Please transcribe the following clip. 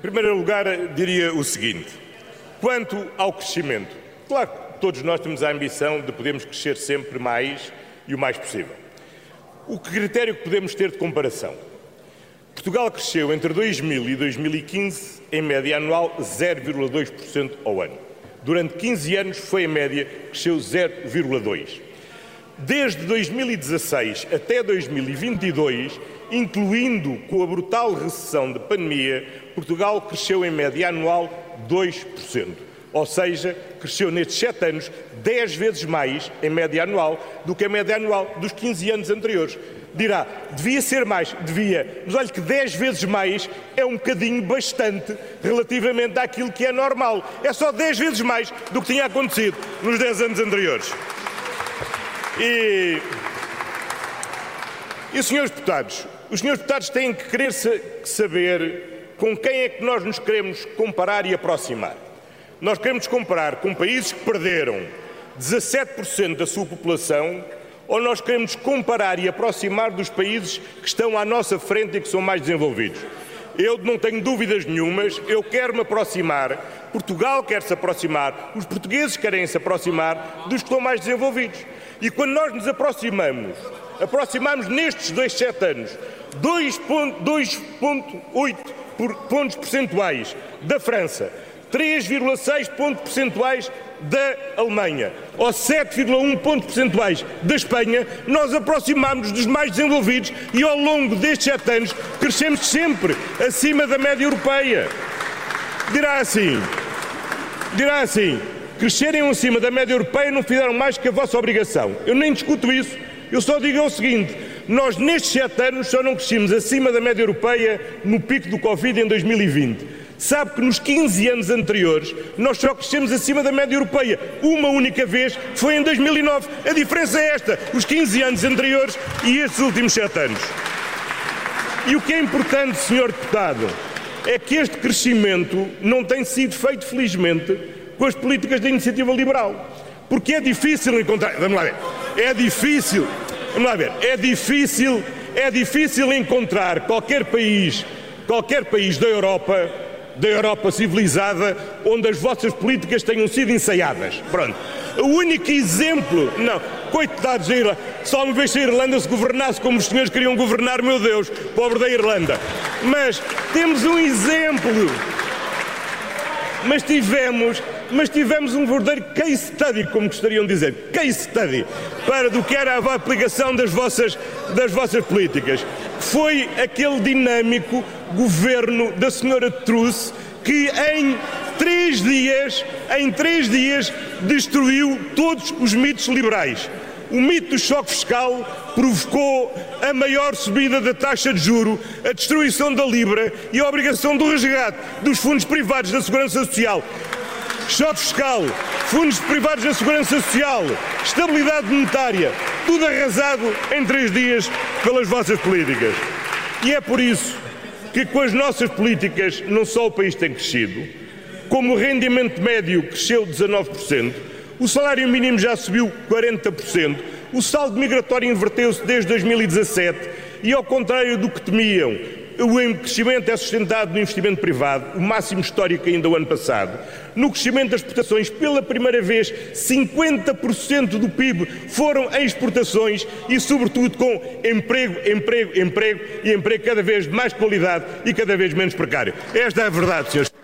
Em primeiro lugar, diria o seguinte: quanto ao crescimento, claro que todos nós temos a ambição de podermos crescer sempre mais e o mais possível. O critério que podemos ter de comparação? Portugal cresceu entre 2000 e 2015 em média anual 0,2% ao ano. Durante 15 anos foi a média, cresceu 0,2%. Desde 2016 até 2022, incluindo com a brutal recessão de pandemia, Portugal cresceu em média anual 2%. Ou seja, cresceu nestes sete anos 10 vezes mais em média anual do que a média anual dos 15 anos anteriores. Dirá, devia ser mais, devia, mas olha que 10 vezes mais é um bocadinho bastante relativamente àquilo que é normal. É só 10 vezes mais do que tinha acontecido nos 10 anos anteriores. E, e senhores deputados, os senhores deputados têm que querer saber com quem é que nós nos queremos comparar e aproximar. Nós queremos comparar com países que perderam 17% da sua população ou nós queremos comparar e aproximar dos países que estão à nossa frente e que são mais desenvolvidos? Eu não tenho dúvidas nenhumas, eu quero me aproximar, Portugal quer se aproximar, os portugueses querem se aproximar dos que estão mais desenvolvidos. E quando nós nos aproximamos, aproximamos nestes dois sete anos 2,8 pontos percentuais da França, 3,6 pontos percentuais da Alemanha ou 7,1 pontos percentuais da Espanha, nós aproximamos dos mais desenvolvidos e ao longo destes sete anos crescemos sempre acima da média europeia. Dirá assim, dirá assim, crescerem acima da média europeia não fizeram mais que a vossa obrigação. Eu nem discuto isso. Eu só digo o seguinte: nós nestes sete anos só não crescemos acima da média europeia no pico do Covid em 2020. Sabe que nos 15 anos anteriores nós só crescemos acima da média europeia. Uma única vez foi em 2009. A diferença é esta: os 15 anos anteriores e estes últimos sete anos. E o que é importante, Sr. Deputado, é que este crescimento não tem sido feito, felizmente, com as políticas da iniciativa liberal. Porque é difícil encontrar. Vamos lá ver. É difícil. Vamos lá ver. É difícil. É difícil encontrar qualquer país, qualquer país da Europa, da Europa civilizada, onde as vossas políticas tenham sido ensaiadas. Pronto. O único exemplo, não, coitados da Irlanda, só uma vez se a Irlanda se governasse como os senhores queriam governar, meu Deus, pobre da Irlanda. Mas temos um exemplo. Mas tivemos mas tivemos um verdadeiro case study, como gostariam de dizer, case study, para do que era a aplicação das vossas, das vossas políticas. Foi aquele dinâmico governo da senhora Truss que em três dias, em três dias, destruiu todos os mitos liberais. O mito do choque fiscal provocou a maior subida da taxa de juro, a destruição da Libra e a obrigação do resgate dos fundos privados da Segurança Social choque fiscal, fundos privados da segurança social, estabilidade monetária, tudo arrasado em três dias pelas vossas políticas. E é por isso que com as nossas políticas não só o país tem crescido, como o rendimento médio cresceu 19%, o salário mínimo já subiu 40%, o saldo migratório inverteu-se desde 2017 e, ao contrário do que temiam, o crescimento é sustentado no investimento privado, o máximo histórico ainda o ano passado. No crescimento das exportações, pela primeira vez, 50% do PIB foram em exportações e, sobretudo, com emprego, emprego, emprego e emprego cada vez de mais qualidade e cada vez menos precário. Esta é a verdade, senhores.